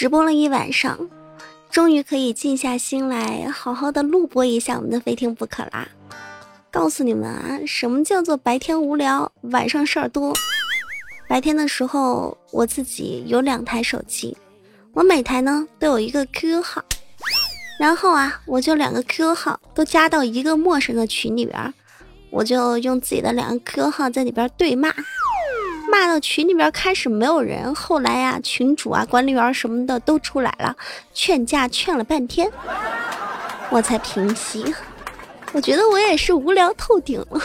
直播了一晚上，终于可以静下心来，好好的录播一下我们的非听不可啦。告诉你们啊，什么叫做白天无聊，晚上事儿多。白天的时候，我自己有两台手机，我每台呢都有一个 QQ 号，然后啊，我就两个 QQ 号都加到一个陌生的群里边，我就用自己的两个 QQ 号在里边对骂，骂到群里边开始没有人，后来呀，群主啊、管理员什么的都出来了，劝架劝了半天，我才平息。我觉得我也是无聊透顶了，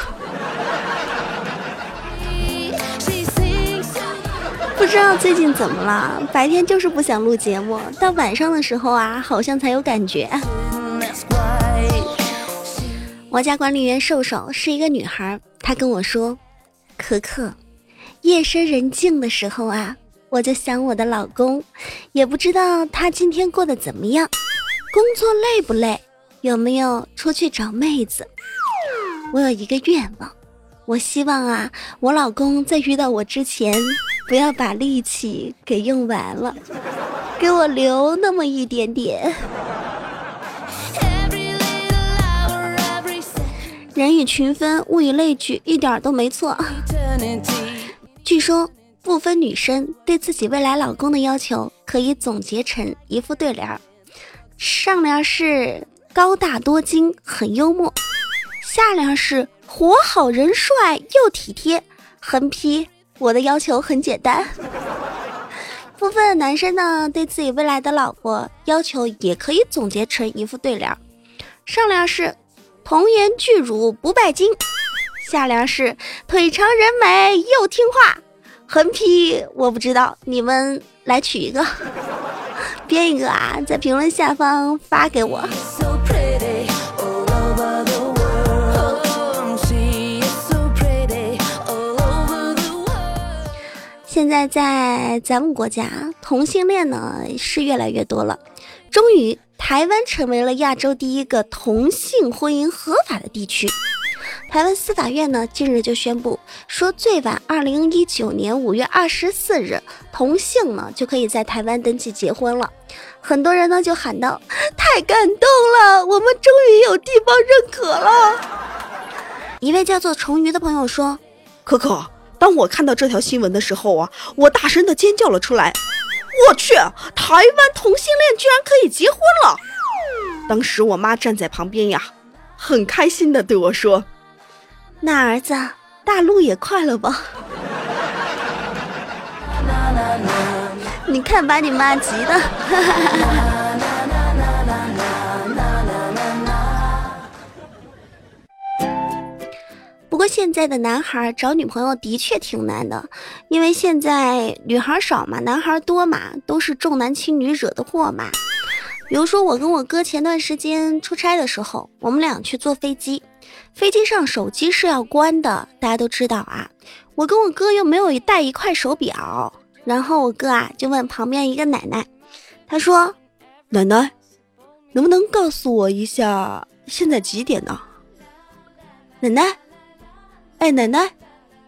不知道最近怎么了，白天就是不想录节目，到晚上的时候啊，好像才有感觉。我家管理员瘦瘦是一个女孩，她跟我说：“可可，夜深人静的时候啊，我就想我的老公，也不知道他今天过得怎么样，工作累不累。”有没有出去找妹子？我有一个愿望，我希望啊，我老公在遇到我之前，不要把力气给用完了，给我留那么一点点。人以群分，物以类聚，一点都没错。据说不分女生对自己未来老公的要求，可以总结成一副对联儿，上联是。高大多金，很幽默。下联是活好人帅又体贴。横批：我的要求很简单。部分男生呢，对自己未来的老婆要求也可以总结成一副对联儿：上联是童颜巨乳不拜金，下联是腿长人美又听话。横批：我不知道，你们来取一个，编一个啊，在评论下方发给我。现在在咱们国家，同性恋呢是越来越多了。终于，台湾成为了亚洲第一个同性婚姻合法的地区。台湾司法院呢近日就宣布说，最晚二零一九年五月二十四日，同性呢就可以在台湾登记结婚了。很多人呢就喊道：“太感动了，我们终于有地方认可了。”一位叫做虫鱼的朋友说：“可可。”当我看到这条新闻的时候啊，我大声的尖叫了出来。我去，台湾同性恋居然可以结婚了！当时我妈站在旁边呀，很开心的对我说：“那儿子，大陆也快了吧？”你看把你妈急的。不过现在的男孩找女朋友的确挺难的，因为现在女孩少嘛，男孩多嘛，都是重男轻女惹的祸嘛。比如说我跟我哥前段时间出差的时候，我们俩去坐飞机，飞机上手机是要关的，大家都知道啊。我跟我哥又没有带一块手表，然后我哥啊就问旁边一个奶奶，他说：“奶奶，能不能告诉我一下现在几点呢？”奶奶。哎，奶奶，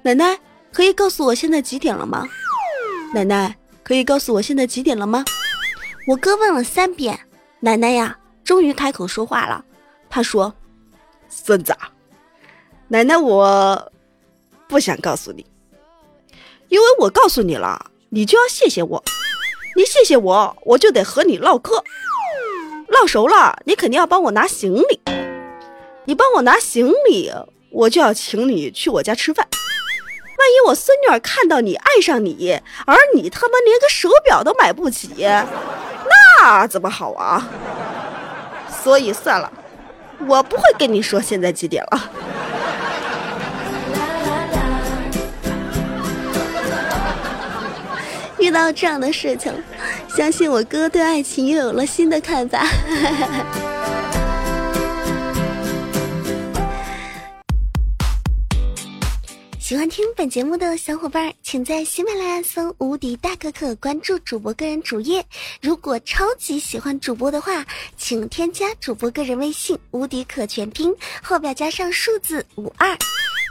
奶奶，可以告诉我现在几点了吗？奶奶，可以告诉我现在几点了吗？我哥问了三遍，奶奶呀，终于开口说话了。他说：“孙子，奶奶我不想告诉你，因为我告诉你了，你就要谢谢我。你谢谢我，我就得和你唠嗑，唠熟了，你肯定要帮我拿行李。你帮我拿行李。”我就要请你去我家吃饭，万一我孙女儿看到你爱上你，而你他妈连个手表都买不起，那怎么好啊？所以算了，我不会跟你说现在几点了。遇到这样的事情，相信我哥对爱情又有了新的看法。喜欢听本节目的小伙伴，请在喜马拉雅搜“无敌大可可”，关注主播个人主页。如果超级喜欢主播的话，请添加主播个人微信“无敌可全拼”，后边加上数字五二。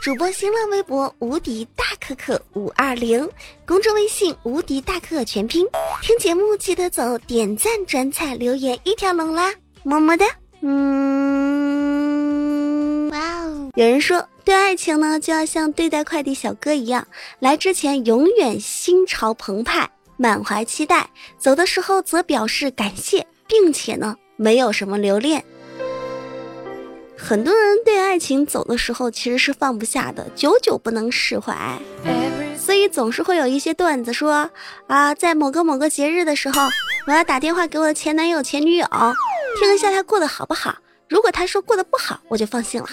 主播新浪微博无敌大可可五二零，公众微信无敌大可可全拼。听节目记得走点赞、转采、留言一条龙啦，么么哒。嗯，哇哦！有人说，对爱情呢，就要像对待快递小哥一样，来之前永远心潮澎湃，满怀期待；走的时候则表示感谢，并且呢，没有什么留恋。很多人对爱情走的时候其实是放不下的，久久不能释怀，所以总是会有一些段子说啊，在某个某个节日的时候，我要打电话给我的前男友、前女友，听一下他过得好不好。如果他说过得不好，我就放心了。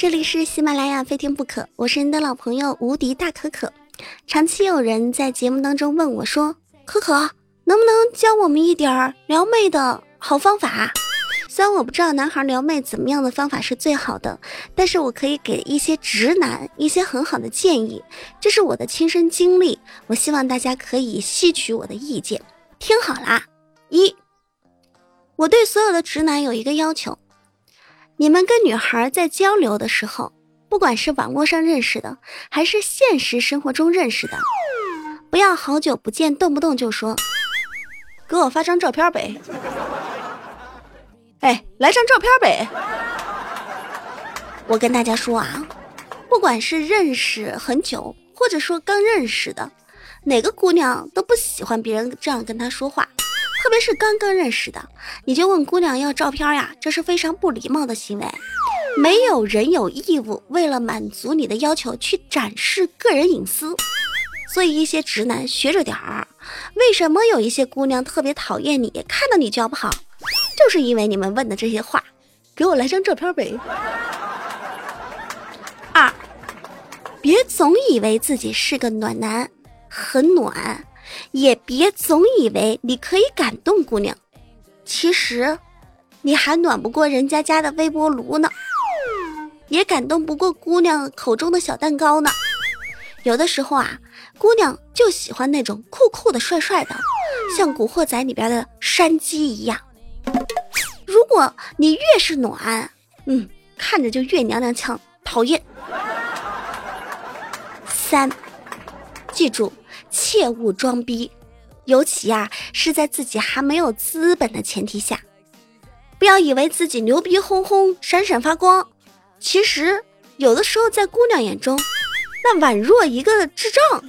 这里是喜马拉雅，非听不可，我是你的老朋友无敌大可可。长期有人在节目当中问我说：“可可，能不能教我们一点儿撩妹的好方法？”虽然我不知道男孩撩妹怎么样的方法是最好的，但是我可以给一些直男一些很好的建议，这是我的亲身经历，我希望大家可以吸取我的意见。听好啦，一，我对所有的直男有一个要求：你们跟女孩在交流的时候。不管是网络上认识的，还是现实生活中认识的，不要好久不见，动不动就说给我发张照片呗。哎，来张照片呗。我跟大家说啊，不管是认识很久，或者说刚认识的，哪个姑娘都不喜欢别人这样跟她说话，特别是刚刚认识的，你就问姑娘要照片呀，这是非常不礼貌的行为。没有人有义务为了满足你的要求去展示个人隐私，所以一些直男学着点儿。为什么有一些姑娘特别讨厌你，看到你就要不好，就是因为你们问的这些话。给我来张照片呗。二，别总以为自己是个暖男，很暖，也别总以为你可以感动姑娘，其实你还暖不过人家家的微波炉呢。也感动不过姑娘口中的小蛋糕呢。有的时候啊，姑娘就喜欢那种酷酷的、帅帅的，像《古惑仔》里边的山鸡一样。如果你越是暖，嗯，看着就越娘娘腔，讨厌。三，记住，切勿装逼，尤其呀是在自己还没有资本的前提下，不要以为自己牛逼哄哄、闪闪发光。其实，有的时候在姑娘眼中，那宛若一个智障。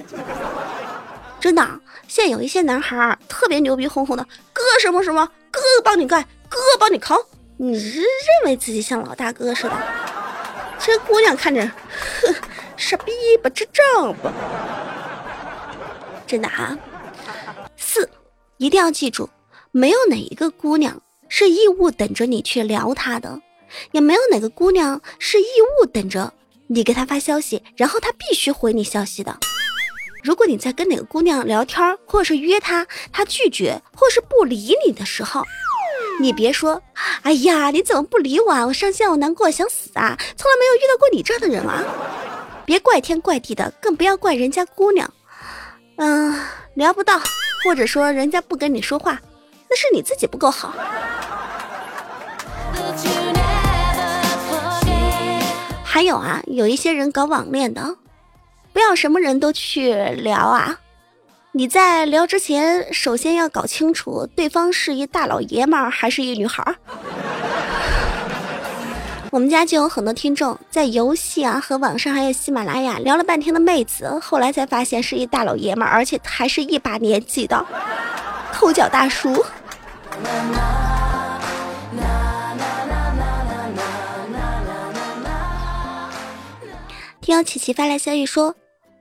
真的，现在有一些男孩特别牛逼哄哄的，哥什么什么，哥帮你干，哥帮你扛，你是认为自己像老大哥似的。这姑娘看着，哼，傻逼吧，智障吧。真的啊。四，一定要记住，没有哪一个姑娘是义务等着你去撩她的。也没有哪个姑娘是义务等着你给她发消息，然后她必须回你消息的。如果你在跟哪个姑娘聊天，或者是约她，她拒绝或是不理你的时候，你别说，哎呀，你怎么不理我啊？我伤心，我难过，想死啊！从来没有遇到过你这样的人啊！别怪天怪地的，更不要怪人家姑娘。聊不到，或者说人家不跟你说话，那是你自己不够好。还有啊，有一些人搞网恋的，不要什么人都去聊啊！你在聊之前，首先要搞清楚对方是一大老爷们儿还是一女孩儿。我们家就有很多听众在游戏啊和网上还有喜马拉雅聊了半天的妹子，后来才发现是一大老爷们儿，而且还是一把年纪的抠脚大叔。听琪琪发来消息说：“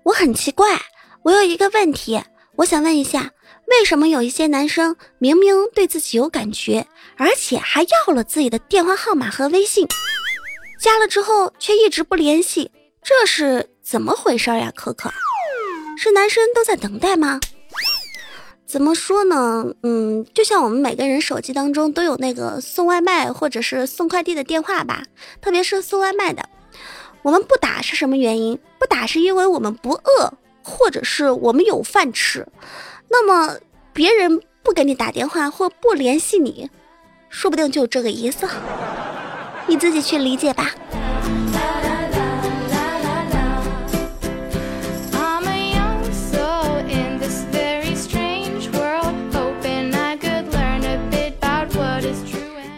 我很奇怪，我有一个问题，我想问一下，为什么有一些男生明明对自己有感觉，而且还要了自己的电话号码和微信，加了之后却一直不联系，这是怎么回事呀？可可，是男生都在等待吗？怎么说呢？嗯，就像我们每个人手机当中都有那个送外卖或者是送快递的电话吧，特别是送外卖的。”我们不打是什么原因？不打是因为我们不饿，或者是我们有饭吃。那么别人不给你打电话或不联系你，说不定就这个意思，你自己去理解吧。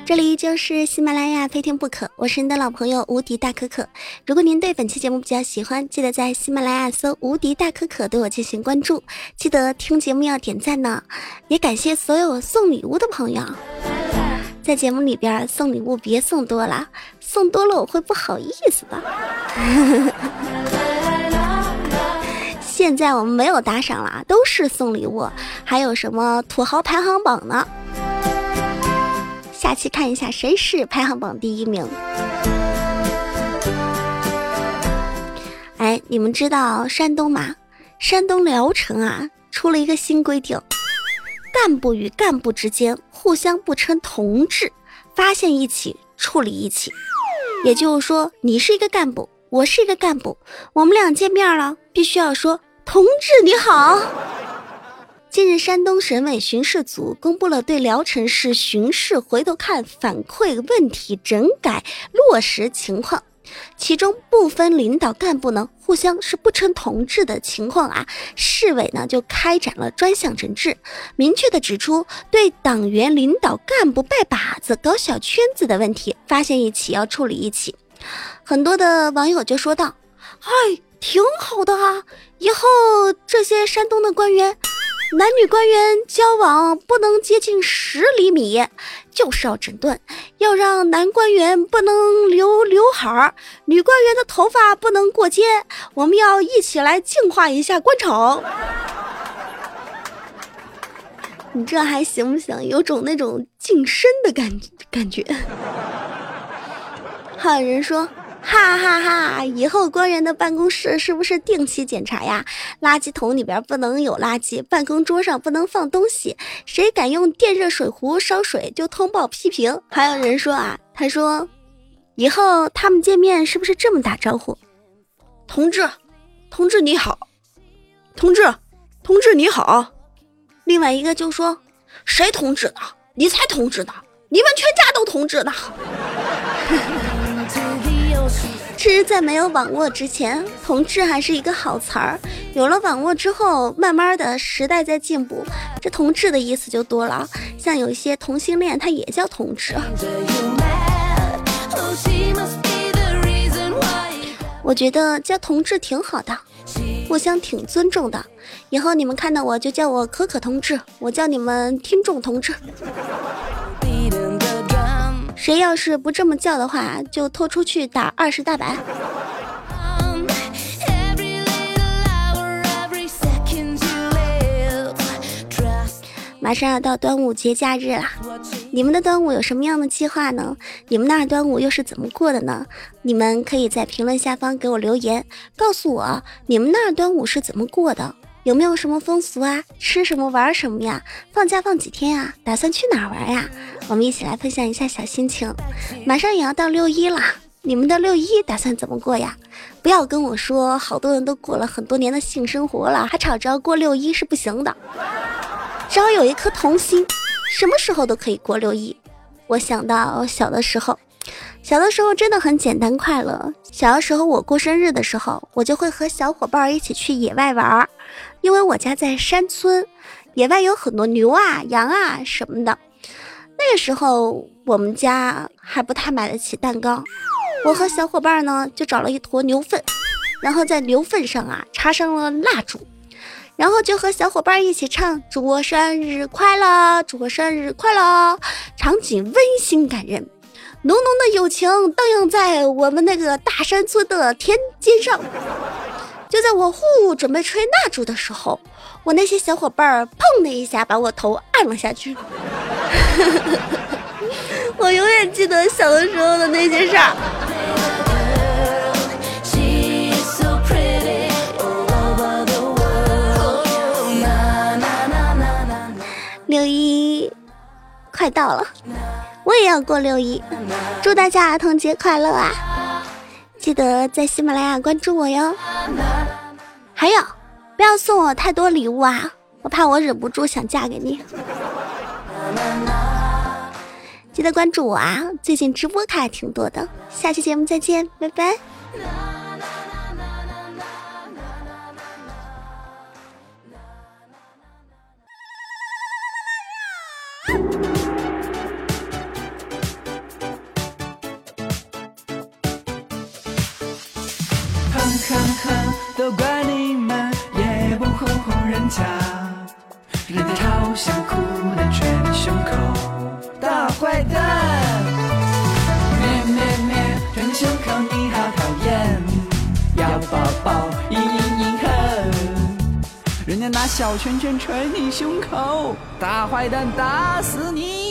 这里就是喜马拉雅，非听不可。我是你的老朋友无敌大可可。如果您对本期节目比较喜欢，记得在喜马拉雅搜“无敌大可可”对我进行关注。记得听节目要点赞呢，也感谢所有送礼物的朋友。在节目里边送礼物别送多了，送多了我会不好意思的。现在我们没有打赏了，都是送礼物，还有什么土豪排行榜呢？下期看一下谁是排行榜第一名。哎，你们知道山东吗？山东聊城啊，出了一个新规定：干部与干部之间互相不称同志，发现一起处理一起。也就是说，你是一个干部，我是一个干部，我们俩见面了，必须要说同志你好。近日，山东省委巡视组公布了对聊城市巡视回头看反馈问题整改落实情况，其中部分领导干部呢互相是不称同志的情况啊，市委呢就开展了专项整治，明确的指出对党员领导干部拜把子、搞小圈子的问题，发现一起要处理一起。很多的网友就说道：“哎，挺好的啊，以后这些山东的官员。”男女官员交往不能接近十厘米，就是要整顿，要让男官员不能留刘海儿，女官员的头发不能过肩。我们要一起来净化一下官场。你这还行不行？有种那种净身的感感觉。还有人说。哈哈哈！以后官员的办公室是不是定期检查呀？垃圾桶里边不能有垃圾，办公桌上不能放东西。谁敢用电热水壶烧水，就通报批评。还有人说啊，他说，以后他们见面是不是这么打招呼？同志，同志你好，同志，同志你好。另外一个就说，谁同志呢？你才同志呢！你们全家都同志呢。其实，在没有网络之前，同志还是一个好词儿。有了网络之后，慢慢的时代在进步，这同志的意思就多了。像有一些同性恋，他也叫同志。我觉得叫同志挺好的，互相挺尊重的。以后你们看到我就叫我可可同志，我叫你们听众同志。谁要是不这么叫的话，就拖出去打二十大板。马上要到端午节假日啦，你们的端午有什么样的计划呢？你们那儿端午又是怎么过的呢？你们可以在评论下方给我留言，告诉我你们那儿端午是怎么过的。有没有什么风俗啊？吃什么玩什么呀？放假放几天呀？打算去哪玩呀？我们一起来分享一下小心情。马上也要到六一了，你们的六一打算怎么过呀？不要跟我说，好多人都过了很多年的性生活了，还吵着过六一是不行的。只要有一颗童心，什么时候都可以过六一。我想到小的时候。小的时候真的很简单快乐。小的时候我过生日的时候，我就会和小伙伴一起去野外玩儿，因为我家在山村，野外有很多牛啊、羊啊什么的。那个时候我们家还不太买得起蛋糕，我和小伙伴呢就找了一坨牛粪，然后在牛粪上啊插上了蜡烛，然后就和小伙伴一起唱“祝我生日快乐，祝我生日快乐”，场景温馨感人。浓浓的友情荡漾在我们那个大山村的田间上。就在我呼准备吹蜡烛的时候，我那些小伙伴儿砰的一下把我头按了下去。我永远记得小的时候的那些事儿。六一快到了。我也要过六一，祝大家儿童节快乐啊！记得在喜马拉雅关注我哟。还有，不要送我太多礼物啊，我怕我忍不住想嫁给你。记得关注我啊，最近直播卡还挺多的。下期节目再见，拜拜。哼哼哼，都怪你们也不哄哄人家，人家超想哭的捶你胸口，大坏蛋！咩咩咩，捶你胸口你好讨厌，要抱抱，嘤嘤嘤哼，人家拿小拳拳捶你胸口，大坏蛋打死你！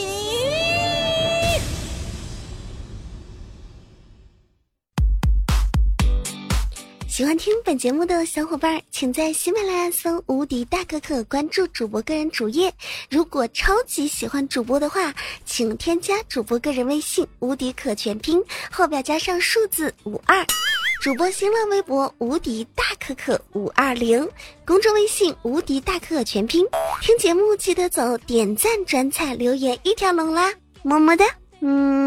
喜欢听本节目的小伙伴，请在喜马拉雅搜“无敌大可可”，关注主播个人主页。如果超级喜欢主播的话，请添加主播个人微信“无敌可全拼”，后边加上数字五二。主播新浪微博“无敌大可可五二零”，公众微信“无敌大可可全拼”。听节目记得走点赞、转采、留言一条龙啦，么么哒，嗯。